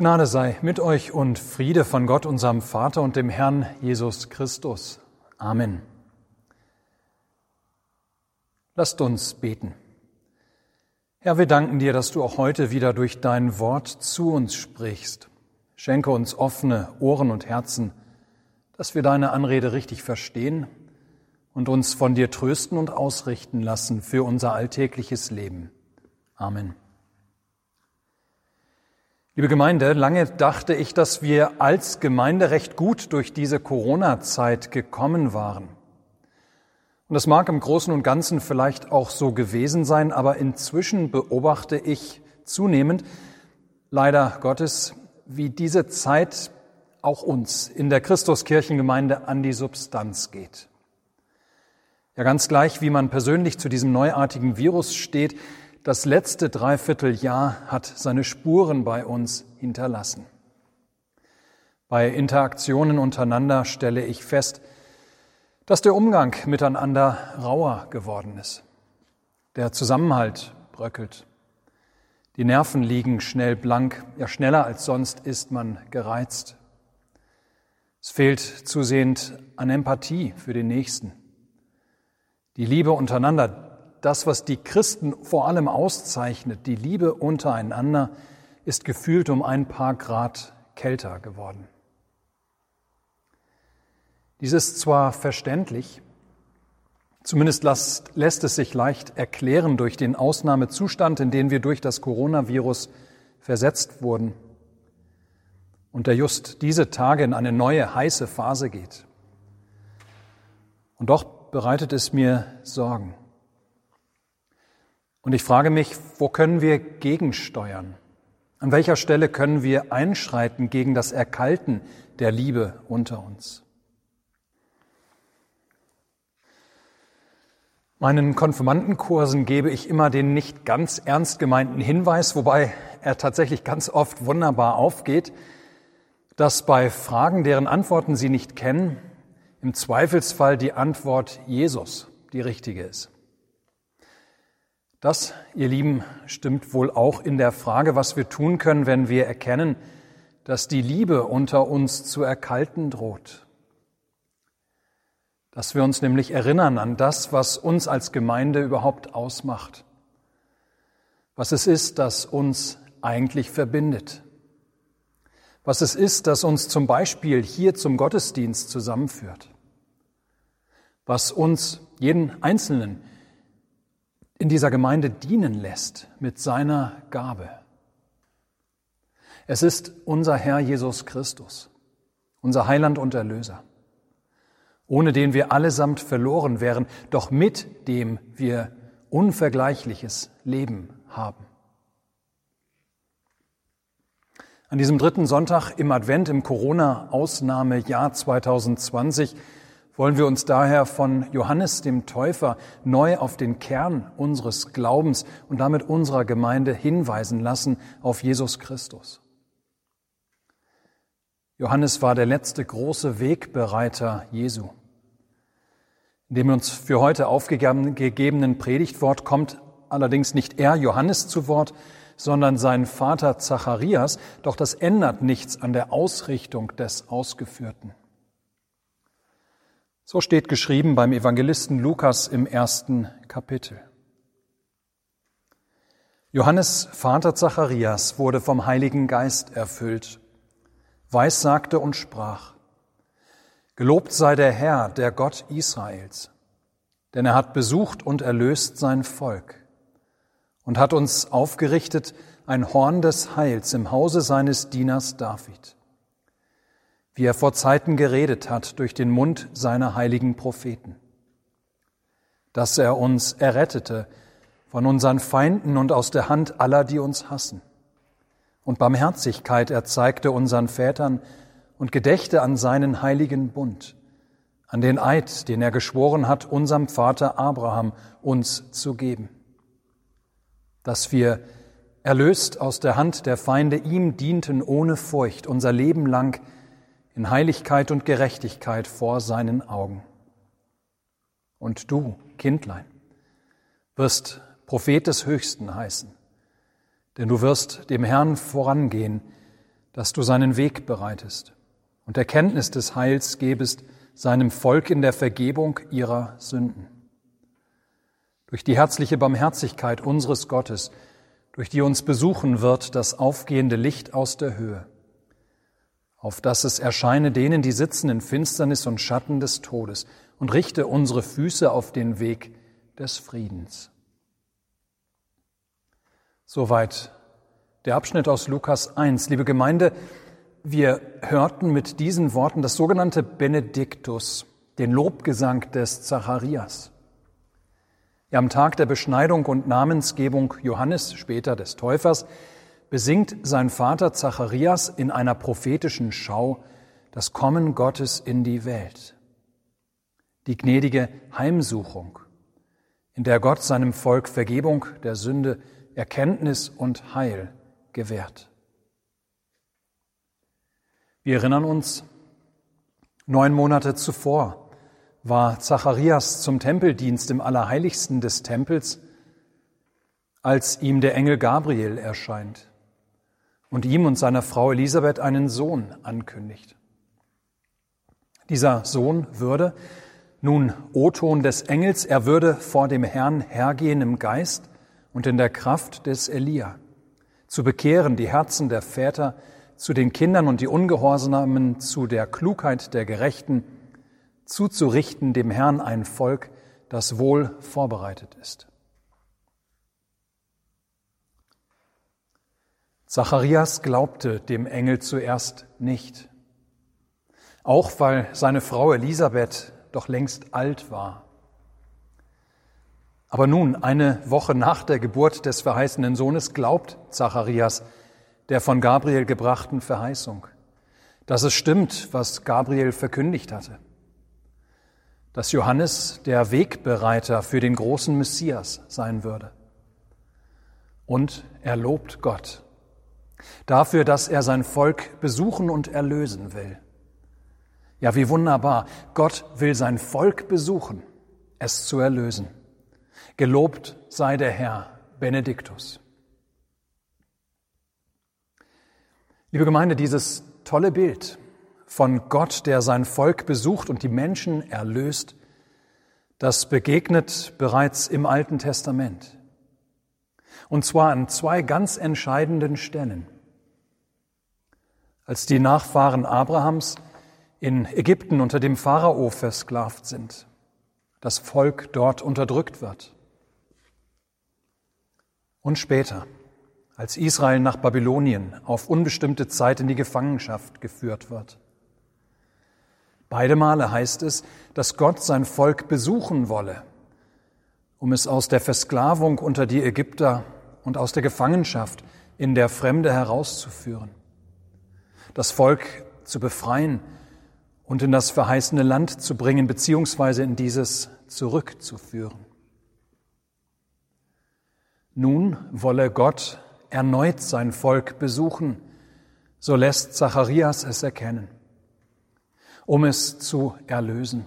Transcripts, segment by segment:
Gnade sei mit euch und Friede von Gott, unserem Vater und dem Herrn Jesus Christus. Amen. Lasst uns beten. Herr, wir danken dir, dass du auch heute wieder durch dein Wort zu uns sprichst. Schenke uns offene Ohren und Herzen, dass wir deine Anrede richtig verstehen und uns von dir trösten und ausrichten lassen für unser alltägliches Leben. Amen. Liebe Gemeinde, lange dachte ich, dass wir als Gemeinde recht gut durch diese Corona-Zeit gekommen waren. Und das mag im Großen und Ganzen vielleicht auch so gewesen sein, aber inzwischen beobachte ich zunehmend, leider Gottes, wie diese Zeit auch uns in der Christuskirchengemeinde an die Substanz geht. Ja, ganz gleich, wie man persönlich zu diesem neuartigen Virus steht, das letzte Dreivierteljahr hat seine Spuren bei uns hinterlassen. Bei Interaktionen untereinander stelle ich fest, dass der Umgang miteinander rauer geworden ist. Der Zusammenhalt bröckelt. Die Nerven liegen schnell blank, ja schneller als sonst ist man gereizt. Es fehlt zusehend an Empathie für den Nächsten. Die Liebe untereinander, das, was die Christen vor allem auszeichnet, die Liebe untereinander, ist gefühlt um ein paar Grad kälter geworden. Dies ist zwar verständlich, zumindest lässt, lässt es sich leicht erklären durch den Ausnahmezustand, in den wir durch das Coronavirus versetzt wurden und der just diese Tage in eine neue heiße Phase geht. Und doch bereitet es mir Sorgen. Und ich frage mich, wo können wir gegensteuern? An welcher Stelle können wir einschreiten gegen das Erkalten der Liebe unter uns? Meinen Konfirmandenkursen gebe ich immer den nicht ganz ernst gemeinten Hinweis, wobei er tatsächlich ganz oft wunderbar aufgeht, dass bei Fragen, deren Antworten Sie nicht kennen, im Zweifelsfall die Antwort Jesus die richtige ist. Das, ihr Lieben, stimmt wohl auch in der Frage, was wir tun können, wenn wir erkennen, dass die Liebe unter uns zu erkalten droht. Dass wir uns nämlich erinnern an das, was uns als Gemeinde überhaupt ausmacht. Was es ist, das uns eigentlich verbindet. Was es ist, das uns zum Beispiel hier zum Gottesdienst zusammenführt. Was uns jeden Einzelnen in dieser Gemeinde dienen lässt mit seiner Gabe. Es ist unser Herr Jesus Christus, unser Heiland und Erlöser, ohne den wir allesamt verloren wären, doch mit dem wir unvergleichliches Leben haben. An diesem dritten Sonntag im Advent im Corona-Ausnahmejahr 2020 wollen wir uns daher von Johannes dem Täufer neu auf den Kern unseres Glaubens und damit unserer Gemeinde hinweisen lassen auf Jesus Christus. Johannes war der letzte große Wegbereiter Jesu. In dem uns für heute aufgegebenen Predigtwort kommt allerdings nicht er, Johannes, zu Wort, sondern sein Vater Zacharias, doch das ändert nichts an der Ausrichtung des Ausgeführten. So steht geschrieben beim Evangelisten Lukas im ersten Kapitel. Johannes Vater Zacharias wurde vom Heiligen Geist erfüllt, weissagte und sprach, Gelobt sei der Herr, der Gott Israels, denn er hat besucht und erlöst sein Volk und hat uns aufgerichtet ein Horn des Heils im Hause seines Dieners David wie er vor Zeiten geredet hat durch den Mund seiner heiligen Propheten, dass er uns errettete von unseren Feinden und aus der Hand aller, die uns hassen. Und Barmherzigkeit erzeigte unseren Vätern und gedächte an seinen heiligen Bund, an den Eid, den er geschworen hat, unserem Vater Abraham uns zu geben, dass wir erlöst aus der Hand der Feinde ihm dienten ohne Furcht unser Leben lang in Heiligkeit und Gerechtigkeit vor seinen Augen. Und du, Kindlein, wirst Prophet des Höchsten heißen, denn du wirst dem Herrn vorangehen dass du seinen Weg bereitest und Erkenntnis des Heils gebest seinem Volk in der Vergebung ihrer Sünden. Durch die herzliche Barmherzigkeit unseres Gottes, durch die uns besuchen wird das aufgehende Licht aus der Höhe, auf dass es erscheine denen, die sitzen in Finsternis und Schatten des Todes, und richte unsere Füße auf den Weg des Friedens. Soweit der Abschnitt aus Lukas 1. Liebe Gemeinde, wir hörten mit diesen Worten das sogenannte Benediktus, den Lobgesang des Zacharias. Ja, am Tag der Beschneidung und Namensgebung Johannes, später des Täufers, besingt sein Vater Zacharias in einer prophetischen Schau das Kommen Gottes in die Welt. Die gnädige Heimsuchung, in der Gott seinem Volk Vergebung der Sünde, Erkenntnis und Heil gewährt. Wir erinnern uns, neun Monate zuvor war Zacharias zum Tempeldienst im Allerheiligsten des Tempels, als ihm der Engel Gabriel erscheint und ihm und seiner Frau Elisabeth einen Sohn ankündigt. Dieser Sohn würde, nun O-Ton des Engels, er würde vor dem Herrn hergehen im Geist und in der Kraft des Elia, zu bekehren die Herzen der Väter zu den Kindern und die Ungehorsamen zu der Klugheit der Gerechten, zuzurichten dem Herrn ein Volk, das wohl vorbereitet ist. Zacharias glaubte dem Engel zuerst nicht, auch weil seine Frau Elisabeth doch längst alt war. Aber nun, eine Woche nach der Geburt des verheißenen Sohnes, glaubt Zacharias der von Gabriel gebrachten Verheißung, dass es stimmt, was Gabriel verkündigt hatte dass Johannes der Wegbereiter für den großen Messias sein würde. Und er lobt Gott dafür, dass er sein Volk besuchen und erlösen will. Ja, wie wunderbar. Gott will sein Volk besuchen, es zu erlösen. Gelobt sei der Herr, Benediktus. Liebe Gemeinde, dieses tolle Bild von Gott, der sein Volk besucht und die Menschen erlöst, das begegnet bereits im Alten Testament. Und zwar an zwei ganz entscheidenden Stellen. Als die Nachfahren Abrahams in Ägypten unter dem Pharao versklavt sind, das Volk dort unterdrückt wird. Und später, als Israel nach Babylonien auf unbestimmte Zeit in die Gefangenschaft geführt wird. Beide Male heißt es, dass Gott sein Volk besuchen wolle, um es aus der Versklavung unter die Ägypter und aus der Gefangenschaft in der Fremde herauszuführen, das Volk zu befreien und in das verheißene Land zu bringen, beziehungsweise in dieses zurückzuführen. Nun wolle Gott erneut sein Volk besuchen, so lässt Zacharias es erkennen um es zu erlösen.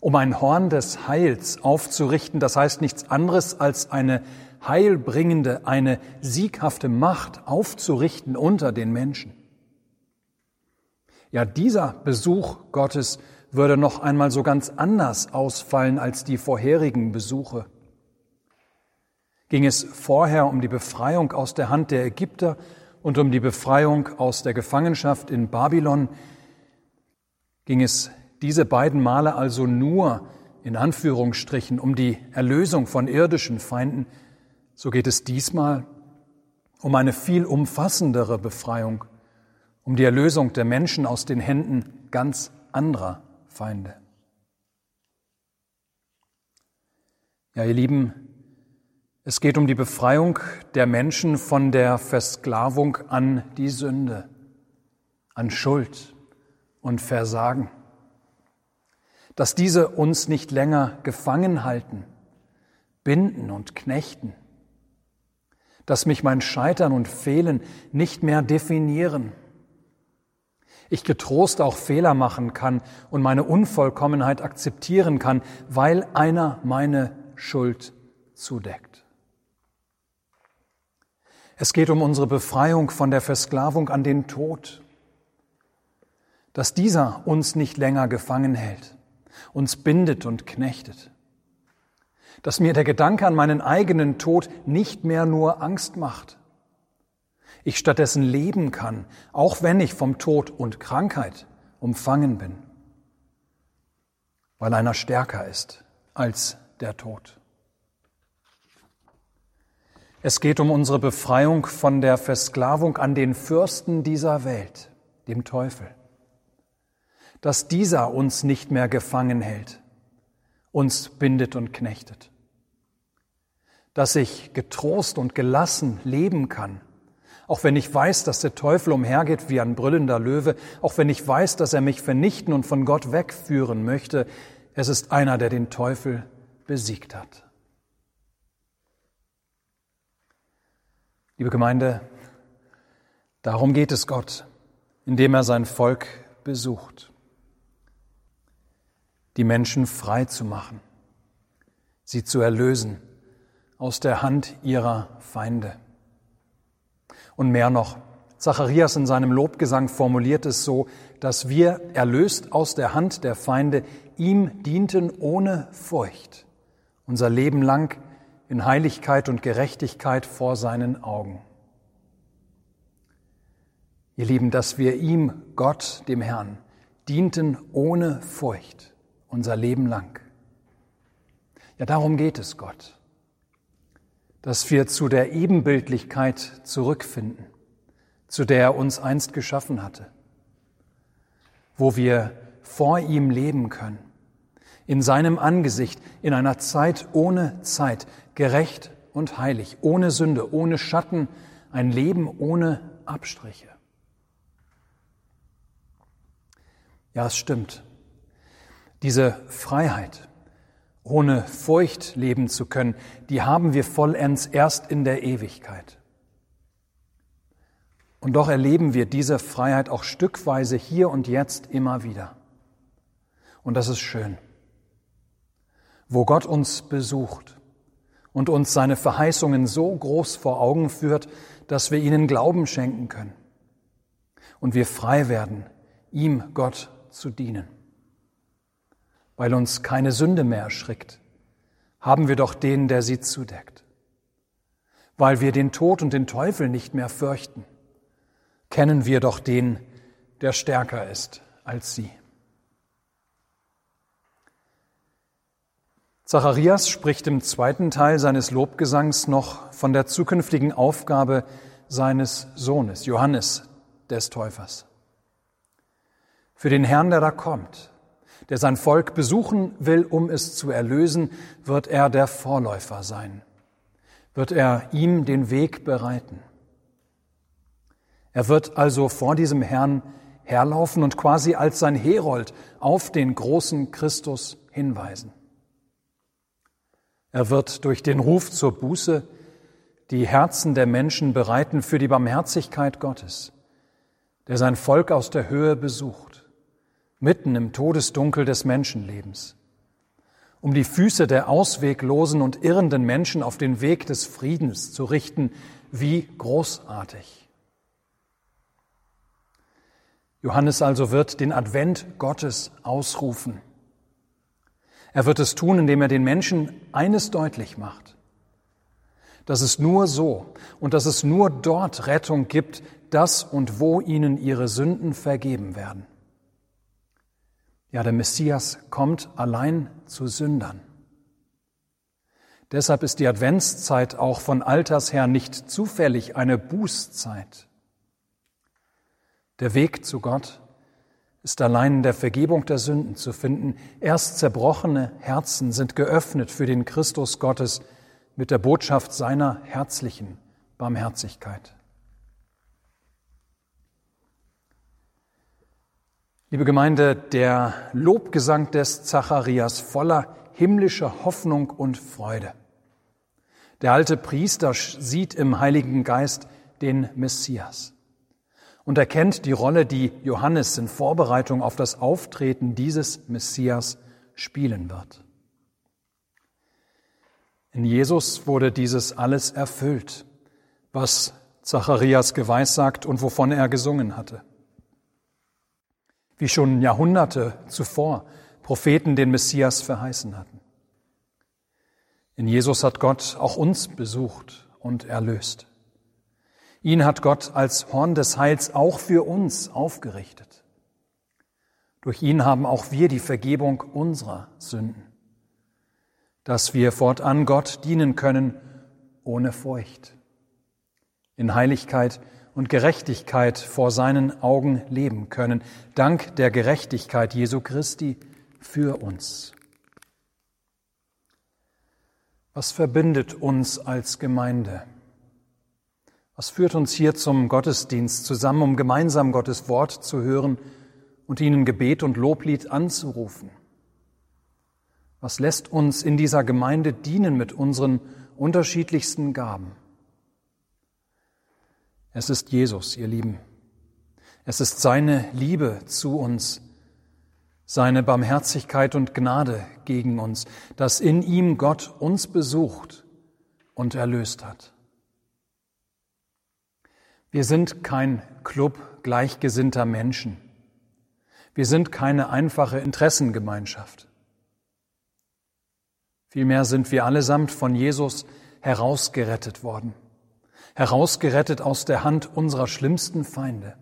Um ein Horn des Heils aufzurichten, das heißt nichts anderes als eine heilbringende, eine sieghafte Macht aufzurichten unter den Menschen. Ja, dieser Besuch Gottes würde noch einmal so ganz anders ausfallen als die vorherigen Besuche. Ging es vorher um die Befreiung aus der Hand der Ägypter und um die Befreiung aus der Gefangenschaft in Babylon, ging es diese beiden Male also nur in Anführungsstrichen um die Erlösung von irdischen Feinden, so geht es diesmal um eine viel umfassendere Befreiung, um die Erlösung der Menschen aus den Händen ganz anderer Feinde. Ja, ihr Lieben, es geht um die Befreiung der Menschen von der Versklavung an die Sünde, an Schuld, und Versagen. Dass diese uns nicht länger gefangen halten, binden und knechten. Dass mich mein Scheitern und Fehlen nicht mehr definieren. Ich getrost auch Fehler machen kann und meine Unvollkommenheit akzeptieren kann, weil einer meine Schuld zudeckt. Es geht um unsere Befreiung von der Versklavung an den Tod, dass dieser uns nicht länger gefangen hält, uns bindet und knechtet, dass mir der Gedanke an meinen eigenen Tod nicht mehr nur Angst macht, ich stattdessen leben kann, auch wenn ich vom Tod und Krankheit umfangen bin, weil einer stärker ist als der Tod. Es geht um unsere Befreiung von der Versklavung an den Fürsten dieser Welt, dem Teufel. Dass dieser uns nicht mehr gefangen hält, uns bindet und knechtet. Dass ich getrost und gelassen leben kann, auch wenn ich weiß, dass der Teufel umhergeht wie ein brüllender Löwe, auch wenn ich weiß, dass er mich vernichten und von Gott wegführen möchte, es ist einer, der den Teufel besiegt hat. Liebe Gemeinde, darum geht es Gott, indem er sein Volk besucht, die Menschen frei zu machen, sie zu erlösen aus der Hand ihrer Feinde. Und mehr noch, Zacharias in seinem Lobgesang formuliert es so, dass wir, erlöst aus der Hand der Feinde, ihm dienten ohne Furcht, unser Leben lang in Heiligkeit und Gerechtigkeit vor seinen Augen. Ihr Lieben, dass wir ihm, Gott, dem Herrn, dienten ohne Furcht unser Leben lang. Ja, darum geht es Gott, dass wir zu der Ebenbildlichkeit zurückfinden, zu der er uns einst geschaffen hatte, wo wir vor ihm leben können, in seinem Angesicht, in einer Zeit ohne Zeit, gerecht und heilig, ohne Sünde, ohne Schatten, ein Leben ohne Abstriche. Ja, es stimmt. Diese Freiheit, ohne Furcht leben zu können, die haben wir vollends erst in der Ewigkeit. Und doch erleben wir diese Freiheit auch stückweise hier und jetzt immer wieder. Und das ist schön. Wo Gott uns besucht, und uns seine Verheißungen so groß vor Augen führt, dass wir ihnen Glauben schenken können und wir frei werden, ihm Gott zu dienen. Weil uns keine Sünde mehr erschrickt, haben wir doch den, der sie zudeckt. Weil wir den Tod und den Teufel nicht mehr fürchten, kennen wir doch den, der stärker ist als sie. Zacharias spricht im zweiten Teil seines Lobgesangs noch von der zukünftigen Aufgabe seines Sohnes, Johannes des Täufers. Für den Herrn, der da kommt, der sein Volk besuchen will, um es zu erlösen, wird er der Vorläufer sein, wird er ihm den Weg bereiten. Er wird also vor diesem Herrn herlaufen und quasi als sein Herold auf den großen Christus hinweisen. Er wird durch den Ruf zur Buße die Herzen der Menschen bereiten für die Barmherzigkeit Gottes, der sein Volk aus der Höhe besucht, mitten im Todesdunkel des Menschenlebens, um die Füße der ausweglosen und irrenden Menschen auf den Weg des Friedens zu richten, wie großartig. Johannes also wird den Advent Gottes ausrufen er wird es tun, indem er den Menschen eines deutlich macht, dass es nur so und dass es nur dort Rettung gibt, dass und wo ihnen ihre Sünden vergeben werden. Ja, der Messias kommt allein zu Sündern. Deshalb ist die Adventszeit auch von Alters her nicht zufällig eine Bußzeit. Der Weg zu Gott ist allein in der Vergebung der Sünden zu finden. Erst zerbrochene Herzen sind geöffnet für den Christus Gottes mit der Botschaft seiner herzlichen Barmherzigkeit. Liebe Gemeinde, der Lobgesang des Zacharias voller himmlischer Hoffnung und Freude. Der alte Priester sieht im Heiligen Geist den Messias und erkennt die Rolle, die Johannes in Vorbereitung auf das Auftreten dieses Messias spielen wird. In Jesus wurde dieses alles erfüllt, was Zacharias geweissagt und wovon er gesungen hatte. Wie schon Jahrhunderte zuvor Propheten den Messias verheißen hatten. In Jesus hat Gott auch uns besucht und erlöst. Ihn hat Gott als Horn des Heils auch für uns aufgerichtet. Durch ihn haben auch wir die Vergebung unserer Sünden, dass wir fortan Gott dienen können ohne Furcht, in Heiligkeit und Gerechtigkeit vor seinen Augen leben können, dank der Gerechtigkeit Jesu Christi für uns. Was verbindet uns als Gemeinde? Was führt uns hier zum Gottesdienst zusammen, um gemeinsam Gottes Wort zu hören und ihnen Gebet und Loblied anzurufen? Was lässt uns in dieser Gemeinde dienen mit unseren unterschiedlichsten Gaben? Es ist Jesus, ihr Lieben. Es ist seine Liebe zu uns, seine Barmherzigkeit und Gnade gegen uns, dass in ihm Gott uns besucht und erlöst hat. Wir sind kein Club gleichgesinnter Menschen. Wir sind keine einfache Interessengemeinschaft. Vielmehr sind wir allesamt von Jesus herausgerettet worden, herausgerettet aus der Hand unserer schlimmsten Feinde.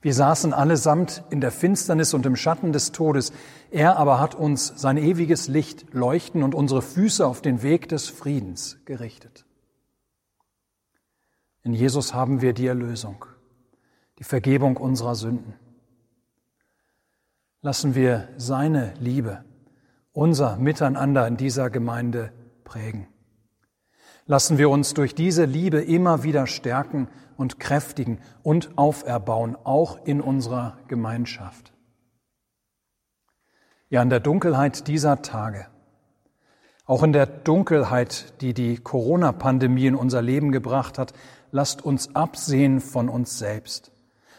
Wir saßen allesamt in der Finsternis und im Schatten des Todes. Er aber hat uns sein ewiges Licht leuchten und unsere Füße auf den Weg des Friedens gerichtet. In Jesus haben wir die Erlösung, die Vergebung unserer Sünden. Lassen wir seine Liebe, unser Miteinander in dieser Gemeinde prägen. Lassen wir uns durch diese Liebe immer wieder stärken und kräftigen und auferbauen, auch in unserer Gemeinschaft. Ja, in der Dunkelheit dieser Tage, auch in der Dunkelheit, die die Corona-Pandemie in unser Leben gebracht hat, lasst uns absehen von uns selbst,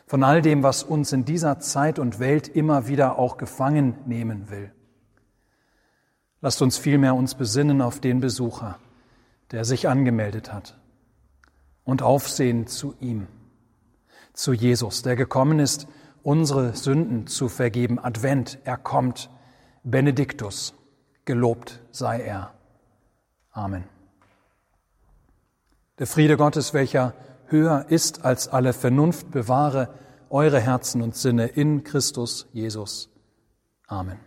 von all dem, was uns in dieser Zeit und Welt immer wieder auch gefangen nehmen will. Lasst uns vielmehr uns besinnen auf den Besucher, der sich angemeldet hat und aufsehen zu ihm, zu Jesus, der gekommen ist, unsere Sünden zu vergeben. Advent, er kommt. Benediktus, gelobt sei er. Amen. Der Friede Gottes, welcher höher ist als alle Vernunft, bewahre eure Herzen und Sinne in Christus Jesus. Amen.